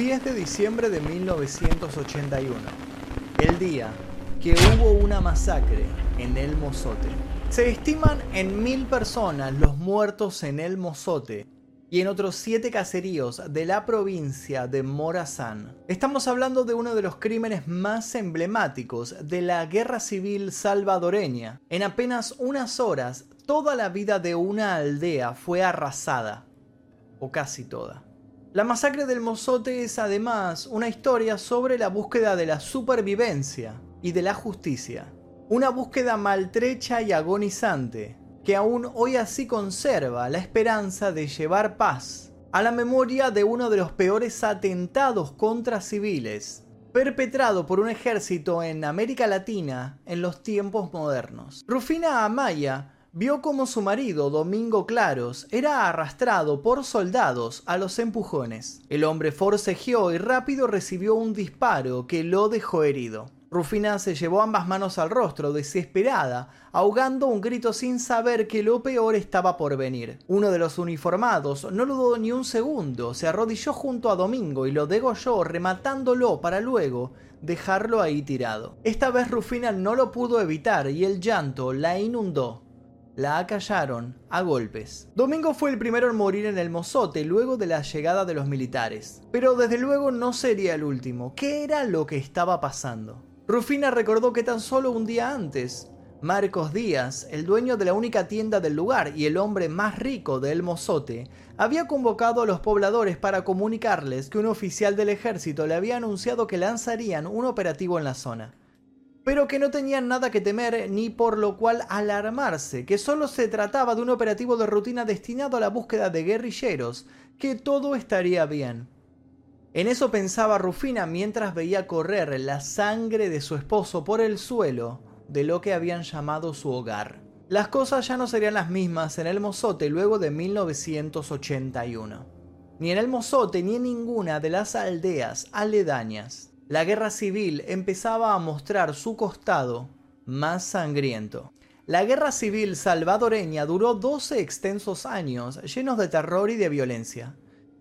10 de diciembre de 1981, el día que hubo una masacre en El Mozote. Se estiman en mil personas los muertos en El Mozote y en otros siete caseríos de la provincia de Morazán. Estamos hablando de uno de los crímenes más emblemáticos de la guerra civil salvadoreña. En apenas unas horas, toda la vida de una aldea fue arrasada, o casi toda. La masacre del Mozote es además una historia sobre la búsqueda de la supervivencia y de la justicia. Una búsqueda maltrecha y agonizante que aún hoy así conserva la esperanza de llevar paz a la memoria de uno de los peores atentados contra civiles perpetrado por un ejército en América Latina en los tiempos modernos. Rufina Amaya vio como su marido, Domingo Claros, era arrastrado por soldados a los empujones. El hombre forcejeó y rápido recibió un disparo que lo dejó herido. Rufina se llevó ambas manos al rostro, desesperada, ahogando un grito sin saber que lo peor estaba por venir. Uno de los uniformados no lo dudó ni un segundo, se arrodilló junto a Domingo y lo degolló, rematándolo para luego dejarlo ahí tirado. Esta vez Rufina no lo pudo evitar y el llanto la inundó la acallaron a golpes. Domingo fue el primero en morir en el mozote luego de la llegada de los militares. Pero desde luego no sería el último. ¿Qué era lo que estaba pasando? Rufina recordó que tan solo un día antes, Marcos Díaz, el dueño de la única tienda del lugar y el hombre más rico de El Mozote, había convocado a los pobladores para comunicarles que un oficial del ejército le había anunciado que lanzarían un operativo en la zona. Pero que no tenían nada que temer ni por lo cual alarmarse, que solo se trataba de un operativo de rutina destinado a la búsqueda de guerrilleros, que todo estaría bien. En eso pensaba Rufina mientras veía correr la sangre de su esposo por el suelo de lo que habían llamado su hogar. Las cosas ya no serían las mismas en el Mozote luego de 1981. Ni en el Mozote ni en ninguna de las aldeas aledañas. La guerra civil empezaba a mostrar su costado más sangriento. La guerra civil salvadoreña duró 12 extensos años llenos de terror y de violencia.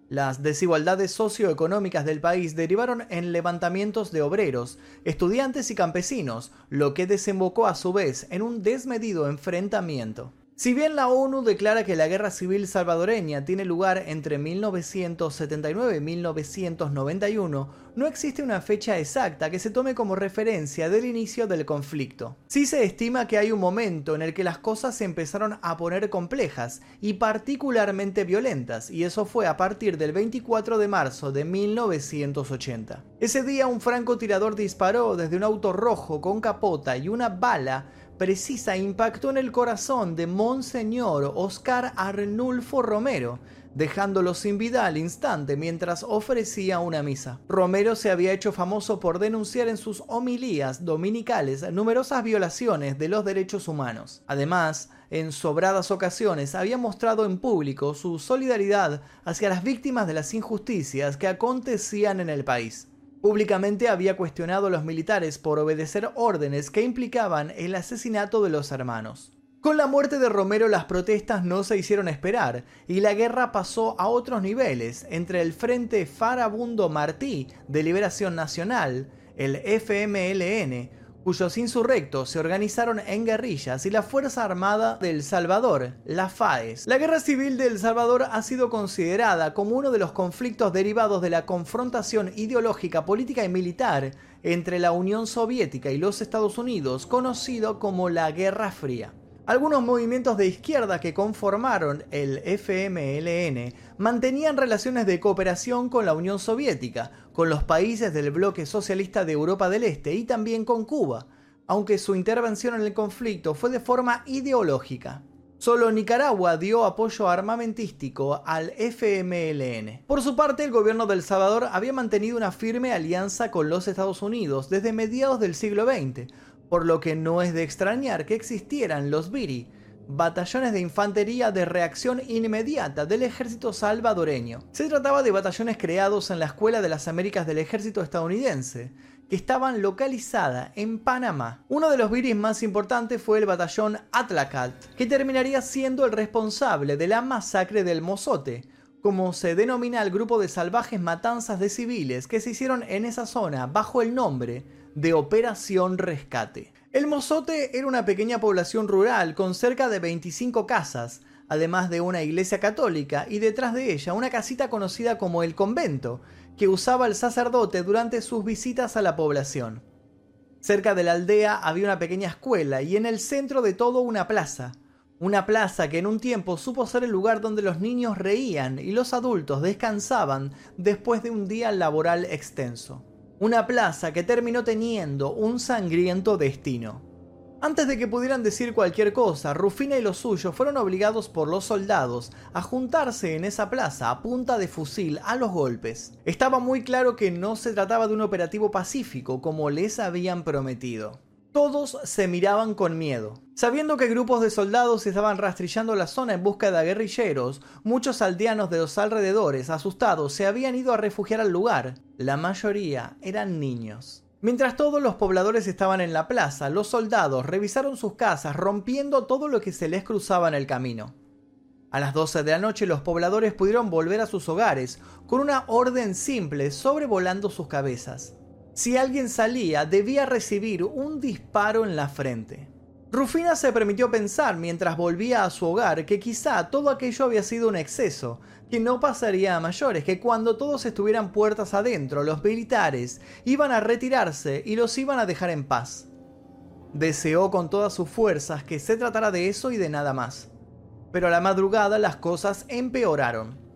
Las desigualdades socioeconómicas del país derivaron en levantamientos de obreros, estudiantes y campesinos, lo que desembocó a su vez en un desmedido enfrentamiento. Si bien la ONU declara que la guerra civil salvadoreña tiene lugar entre 1979 y 1991, no existe una fecha exacta que se tome como referencia del inicio del conflicto. Sí se estima que hay un momento en el que las cosas se empezaron a poner complejas y particularmente violentas, y eso fue a partir del 24 de marzo de 1980. Ese día un francotirador disparó desde un auto rojo con capota y una bala precisa impactó en el corazón de Monseñor Oscar Arnulfo Romero, dejándolo sin vida al instante mientras ofrecía una misa. Romero se había hecho famoso por denunciar en sus homilías dominicales numerosas violaciones de los derechos humanos. Además, en sobradas ocasiones había mostrado en público su solidaridad hacia las víctimas de las injusticias que acontecían en el país. Públicamente había cuestionado a los militares por obedecer órdenes que implicaban el asesinato de los hermanos. Con la muerte de Romero las protestas no se hicieron esperar y la guerra pasó a otros niveles entre el Frente Farabundo Martí de Liberación Nacional, el FMLN, cuyos insurrectos se organizaron en guerrillas, y la Fuerza Armada del Salvador, la FAES. La Guerra Civil de El Salvador ha sido considerada como uno de los conflictos derivados de la confrontación ideológica, política y militar entre la Unión Soviética y los Estados Unidos, conocido como la Guerra Fría. Algunos movimientos de izquierda que conformaron el FMLN mantenían relaciones de cooperación con la Unión Soviética, con los países del bloque socialista de Europa del Este y también con Cuba, aunque su intervención en el conflicto fue de forma ideológica. Solo Nicaragua dio apoyo armamentístico al FMLN. Por su parte, el gobierno de El Salvador había mantenido una firme alianza con los Estados Unidos desde mediados del siglo XX, por lo que no es de extrañar que existieran los BIRI, batallones de infantería de reacción inmediata del ejército salvadoreño. Se trataba de batallones creados en la Escuela de las Américas del ejército estadounidense, que estaban localizadas en Panamá. Uno de los BIRIs más importantes fue el batallón Atlacat, que terminaría siendo el responsable de la masacre del Mozote, como se denomina al grupo de salvajes matanzas de civiles que se hicieron en esa zona bajo el nombre de Operación Rescate. El Mozote era una pequeña población rural con cerca de 25 casas, además de una iglesia católica y detrás de ella una casita conocida como el convento, que usaba el sacerdote durante sus visitas a la población. Cerca de la aldea había una pequeña escuela y en el centro de todo una plaza. Una plaza que en un tiempo supo ser el lugar donde los niños reían y los adultos descansaban después de un día laboral extenso. Una plaza que terminó teniendo un sangriento destino. Antes de que pudieran decir cualquier cosa, Rufina y los suyos fueron obligados por los soldados a juntarse en esa plaza a punta de fusil a los golpes. Estaba muy claro que no se trataba de un operativo pacífico como les habían prometido. Todos se miraban con miedo. Sabiendo que grupos de soldados estaban rastrillando la zona en busca de guerrilleros, muchos aldeanos de los alrededores, asustados, se habían ido a refugiar al lugar. La mayoría eran niños. Mientras todos los pobladores estaban en la plaza, los soldados revisaron sus casas rompiendo todo lo que se les cruzaba en el camino. A las 12 de la noche los pobladores pudieron volver a sus hogares con una orden simple sobrevolando sus cabezas. Si alguien salía debía recibir un disparo en la frente. Rufina se permitió pensar mientras volvía a su hogar que quizá todo aquello había sido un exceso, que no pasaría a mayores, que cuando todos estuvieran puertas adentro, los militares iban a retirarse y los iban a dejar en paz. Deseó con todas sus fuerzas que se tratara de eso y de nada más. Pero a la madrugada las cosas empeoraron.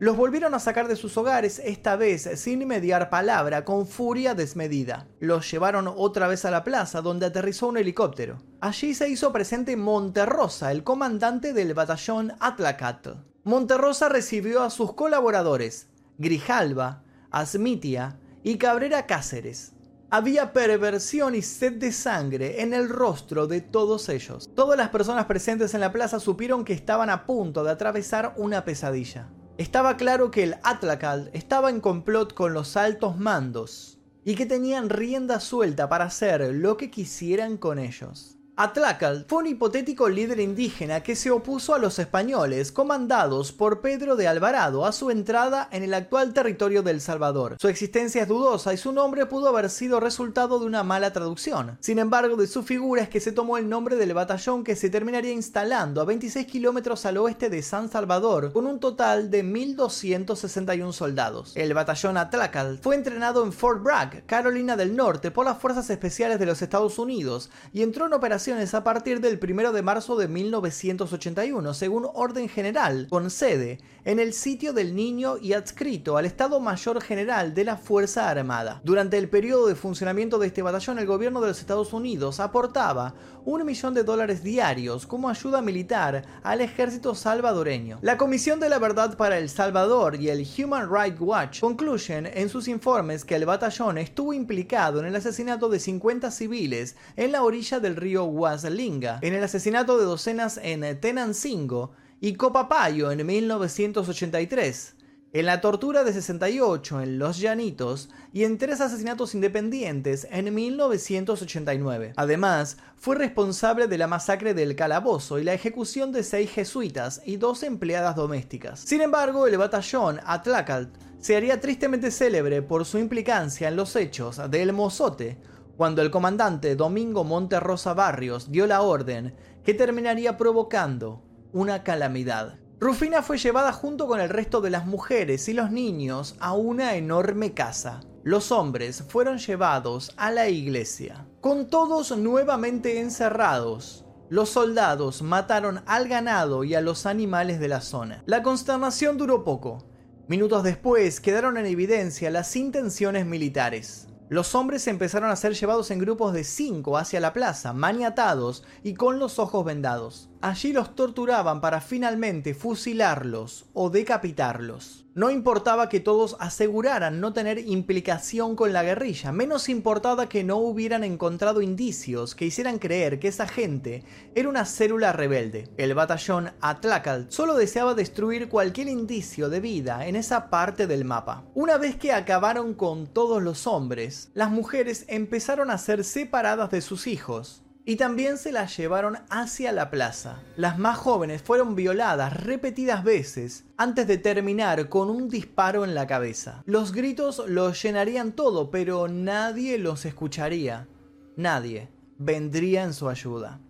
Los volvieron a sacar de sus hogares, esta vez sin mediar palabra, con furia desmedida. Los llevaron otra vez a la plaza, donde aterrizó un helicóptero. Allí se hizo presente Monterrosa, el comandante del batallón Atlacat. Monterrosa recibió a sus colaboradores, Grijalva, Asmitia y Cabrera Cáceres. Había perversión y sed de sangre en el rostro de todos ellos. Todas las personas presentes en la plaza supieron que estaban a punto de atravesar una pesadilla. Estaba claro que el Atlakal estaba en complot con los altos mandos y que tenían rienda suelta para hacer lo que quisieran con ellos. Atlacal fue un hipotético líder indígena que se opuso a los españoles comandados por Pedro de Alvarado a su entrada en el actual territorio del Salvador. Su existencia es dudosa y su nombre pudo haber sido resultado de una mala traducción. Sin embargo, de su figura es que se tomó el nombre del batallón que se terminaría instalando a 26 kilómetros al oeste de San Salvador con un total de 1.261 soldados. El batallón Atlacal fue entrenado en Fort Bragg, Carolina del Norte, por las Fuerzas Especiales de los Estados Unidos y entró en operación a partir del 1 de marzo de 1981, según orden general, con sede en el sitio del Niño y adscrito al Estado Mayor General de la Fuerza Armada. Durante el periodo de funcionamiento de este batallón, el gobierno de los Estados Unidos aportaba un millón de dólares diarios como ayuda militar al ejército salvadoreño. La Comisión de la Verdad para El Salvador y el Human Rights Watch concluyen en sus informes que el batallón estuvo implicado en el asesinato de 50 civiles en la orilla del río Huaslinga, en el asesinato de docenas en Tenancingo y Copapayo en 1983, en la tortura de 68 en Los Llanitos y en tres asesinatos independientes en 1989. Además, fue responsable de la masacre del Calabozo y la ejecución de seis jesuitas y dos empleadas domésticas. Sin embargo, el batallón Atlacalt se haría tristemente célebre por su implicancia en los hechos del Mozote, cuando el comandante Domingo Monterrosa Barrios dio la orden que terminaría provocando una calamidad. Rufina fue llevada junto con el resto de las mujeres y los niños a una enorme casa. Los hombres fueron llevados a la iglesia. Con todos nuevamente encerrados, los soldados mataron al ganado y a los animales de la zona. La consternación duró poco. Minutos después quedaron en evidencia las intenciones militares. Los hombres empezaron a ser llevados en grupos de cinco hacia la plaza, maniatados y con los ojos vendados. Allí los torturaban para finalmente fusilarlos o decapitarlos. No importaba que todos aseguraran no tener implicación con la guerrilla, menos importaba que no hubieran encontrado indicios que hicieran creer que esa gente era una célula rebelde. El batallón Atlacal solo deseaba destruir cualquier indicio de vida en esa parte del mapa. Una vez que acabaron con todos los hombres, las mujeres empezaron a ser separadas de sus hijos y también se las llevaron hacia la plaza. Las más jóvenes fueron violadas repetidas veces antes de terminar con un disparo en la cabeza. Los gritos los llenarían todo, pero nadie los escucharía. Nadie vendría en su ayuda.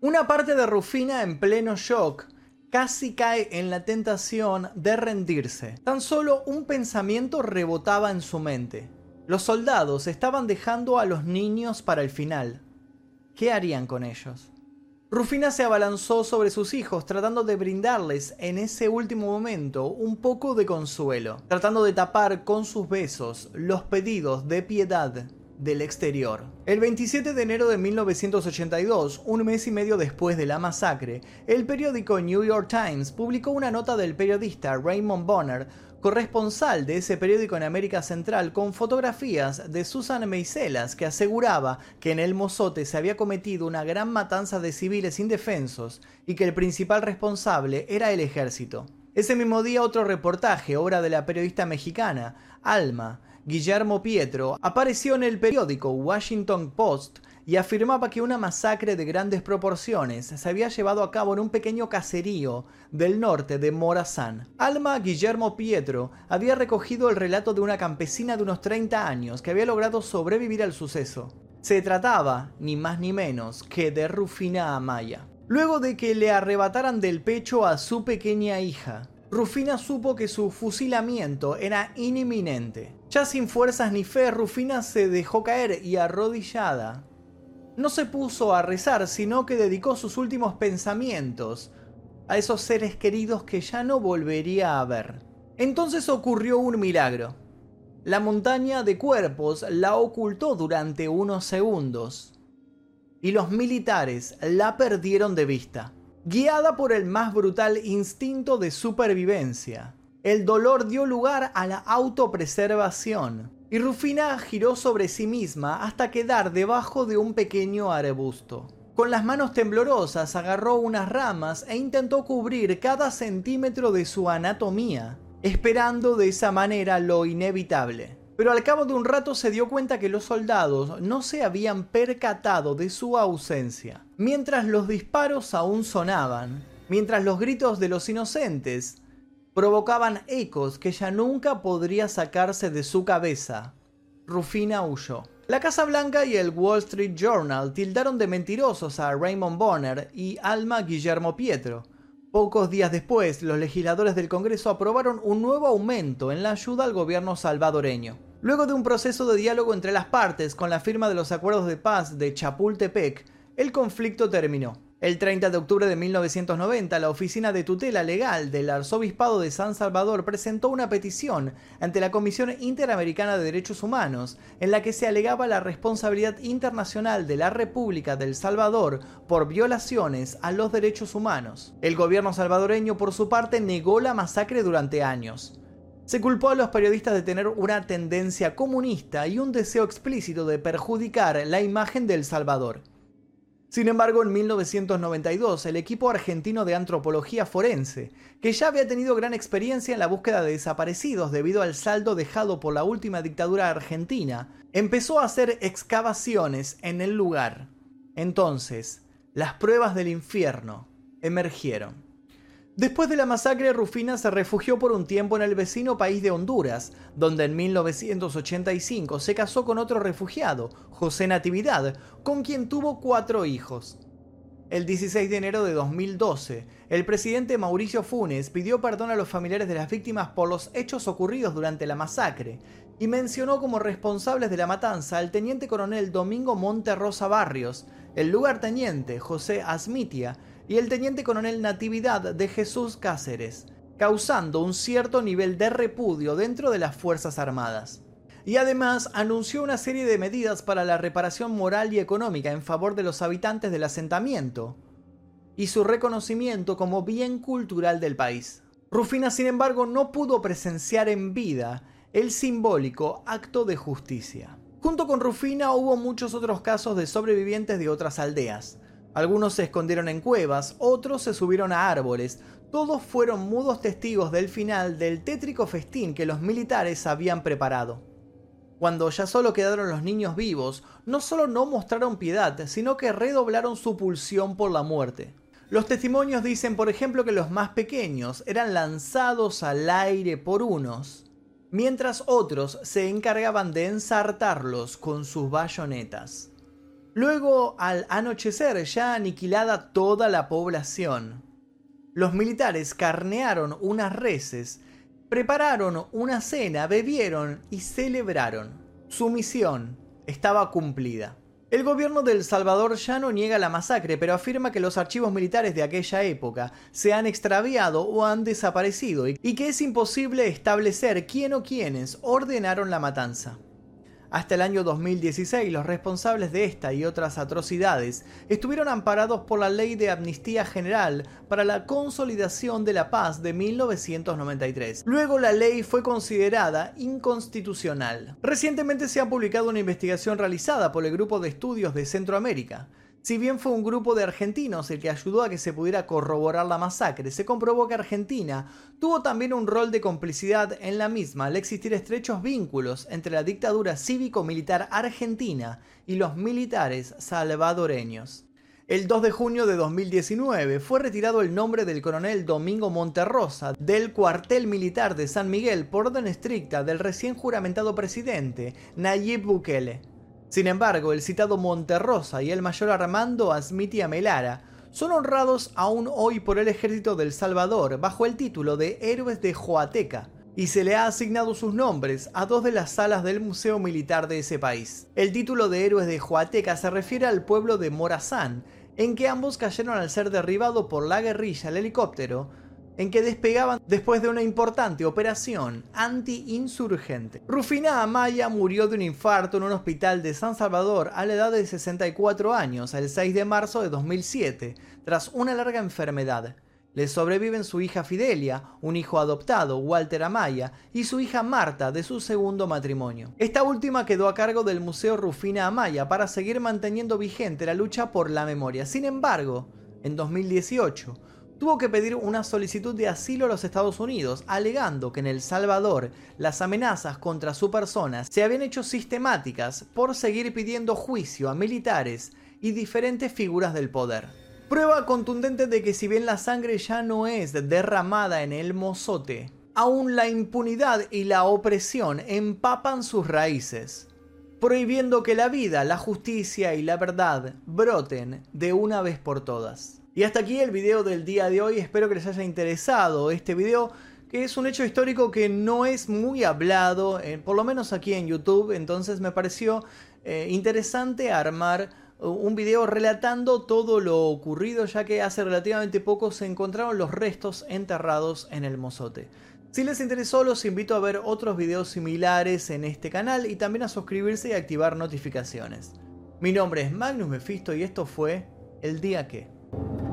Una parte de Rufina en pleno shock casi cae en la tentación de rendirse. Tan solo un pensamiento rebotaba en su mente. Los soldados estaban dejando a los niños para el final. ¿Qué harían con ellos? Rufina se abalanzó sobre sus hijos tratando de brindarles en ese último momento un poco de consuelo, tratando de tapar con sus besos los pedidos de piedad del exterior. El 27 de enero de 1982, un mes y medio después de la masacre, el periódico New York Times publicó una nota del periodista Raymond Bonner corresponsal de ese periódico en América Central, con fotografías de Susan Meiselas, que aseguraba que en el Mozote se había cometido una gran matanza de civiles indefensos y que el principal responsable era el ejército. Ese mismo día otro reportaje, obra de la periodista mexicana Alma Guillermo Pietro, apareció en el periódico Washington Post y afirmaba que una masacre de grandes proporciones se había llevado a cabo en un pequeño caserío del norte de Morazán. Alma Guillermo Pietro había recogido el relato de una campesina de unos 30 años que había logrado sobrevivir al suceso. Se trataba, ni más ni menos, que de Rufina Amaya. Luego de que le arrebataran del pecho a su pequeña hija, Rufina supo que su fusilamiento era inminente. Ya sin fuerzas ni fe, Rufina se dejó caer y arrodillada no se puso a rezar, sino que dedicó sus últimos pensamientos a esos seres queridos que ya no volvería a ver. Entonces ocurrió un milagro. La montaña de cuerpos la ocultó durante unos segundos y los militares la perdieron de vista. Guiada por el más brutal instinto de supervivencia, el dolor dio lugar a la autopreservación y Rufina giró sobre sí misma hasta quedar debajo de un pequeño arbusto. Con las manos temblorosas agarró unas ramas e intentó cubrir cada centímetro de su anatomía, esperando de esa manera lo inevitable. Pero al cabo de un rato se dio cuenta que los soldados no se habían percatado de su ausencia. Mientras los disparos aún sonaban, mientras los gritos de los inocentes provocaban ecos que ya nunca podría sacarse de su cabeza. Rufina huyó. La Casa Blanca y el Wall Street Journal tildaron de mentirosos a Raymond Bonner y Alma Guillermo Pietro. Pocos días después, los legisladores del Congreso aprobaron un nuevo aumento en la ayuda al gobierno salvadoreño. Luego de un proceso de diálogo entre las partes con la firma de los acuerdos de paz de Chapultepec, el conflicto terminó. El 30 de octubre de 1990, la Oficina de Tutela Legal del Arzobispado de San Salvador presentó una petición ante la Comisión Interamericana de Derechos Humanos, en la que se alegaba la responsabilidad internacional de la República del Salvador por violaciones a los derechos humanos. El gobierno salvadoreño, por su parte, negó la masacre durante años. Se culpó a los periodistas de tener una tendencia comunista y un deseo explícito de perjudicar la imagen de El Salvador. Sin embargo, en 1992, el equipo argentino de antropología forense, que ya había tenido gran experiencia en la búsqueda de desaparecidos debido al saldo dejado por la última dictadura argentina, empezó a hacer excavaciones en el lugar. Entonces, las pruebas del infierno emergieron. Después de la masacre, Rufina se refugió por un tiempo en el vecino país de Honduras, donde en 1985 se casó con otro refugiado, José Natividad, con quien tuvo cuatro hijos. El 16 de enero de 2012, el presidente Mauricio Funes pidió perdón a los familiares de las víctimas por los hechos ocurridos durante la masacre y mencionó como responsables de la matanza al teniente coronel Domingo Monterrosa Barrios, el lugarteniente José Asmitia y el teniente coronel Natividad de Jesús Cáceres, causando un cierto nivel de repudio dentro de las Fuerzas Armadas. Y además anunció una serie de medidas para la reparación moral y económica en favor de los habitantes del asentamiento y su reconocimiento como bien cultural del país. Rufina, sin embargo, no pudo presenciar en vida el simbólico acto de justicia. Junto con Rufina hubo muchos otros casos de sobrevivientes de otras aldeas, algunos se escondieron en cuevas, otros se subieron a árboles. Todos fueron mudos testigos del final del tétrico festín que los militares habían preparado. Cuando ya solo quedaron los niños vivos, no solo no mostraron piedad, sino que redoblaron su pulsión por la muerte. Los testimonios dicen, por ejemplo, que los más pequeños eran lanzados al aire por unos, mientras otros se encargaban de ensartarlos con sus bayonetas. Luego, al anochecer, ya aniquilada toda la población, los militares carnearon unas reses, prepararon una cena, bebieron y celebraron. Su misión estaba cumplida. El gobierno de El Salvador ya no niega la masacre, pero afirma que los archivos militares de aquella época se han extraviado o han desaparecido y que es imposible establecer quién o quiénes ordenaron la matanza. Hasta el año 2016, los responsables de esta y otras atrocidades estuvieron amparados por la Ley de Amnistía General para la Consolidación de la Paz de 1993. Luego la ley fue considerada inconstitucional. Recientemente se ha publicado una investigación realizada por el Grupo de Estudios de Centroamérica, si bien fue un grupo de argentinos el que ayudó a que se pudiera corroborar la masacre, se comprobó que Argentina tuvo también un rol de complicidad en la misma al existir estrechos vínculos entre la dictadura cívico-militar argentina y los militares salvadoreños. El 2 de junio de 2019 fue retirado el nombre del coronel Domingo Monterrosa del cuartel militar de San Miguel por orden estricta del recién juramentado presidente Nayib Bukele. Sin embargo, el citado Monterrosa y el mayor Armando Asmiti Amelara son honrados aún hoy por el ejército del Salvador bajo el título de Héroes de Joateca, y se le ha asignado sus nombres a dos de las salas del Museo Militar de ese país. El título de Héroes de Joateca se refiere al pueblo de Morazán, en que ambos cayeron al ser derribado por la guerrilla el helicóptero en que despegaban después de una importante operación anti-insurgente. Rufina Amaya murió de un infarto en un hospital de San Salvador a la edad de 64 años el 6 de marzo de 2007, tras una larga enfermedad. Le sobreviven su hija Fidelia, un hijo adoptado, Walter Amaya, y su hija Marta de su segundo matrimonio. Esta última quedó a cargo del Museo Rufina Amaya para seguir manteniendo vigente la lucha por la memoria. Sin embargo, en 2018, tuvo que pedir una solicitud de asilo a los Estados Unidos, alegando que en El Salvador las amenazas contra su persona se habían hecho sistemáticas por seguir pidiendo juicio a militares y diferentes figuras del poder. Prueba contundente de que si bien la sangre ya no es derramada en el mozote, aún la impunidad y la opresión empapan sus raíces, prohibiendo que la vida, la justicia y la verdad broten de una vez por todas. Y hasta aquí el video del día de hoy, espero que les haya interesado este video que es un hecho histórico que no es muy hablado, eh, por lo menos aquí en YouTube, entonces me pareció eh, interesante armar un video relatando todo lo ocurrido ya que hace relativamente poco se encontraron los restos enterrados en el mozote. Si les interesó los invito a ver otros videos similares en este canal y también a suscribirse y activar notificaciones. Mi nombre es Magnus Mephisto y esto fue El Día Que. Thank you.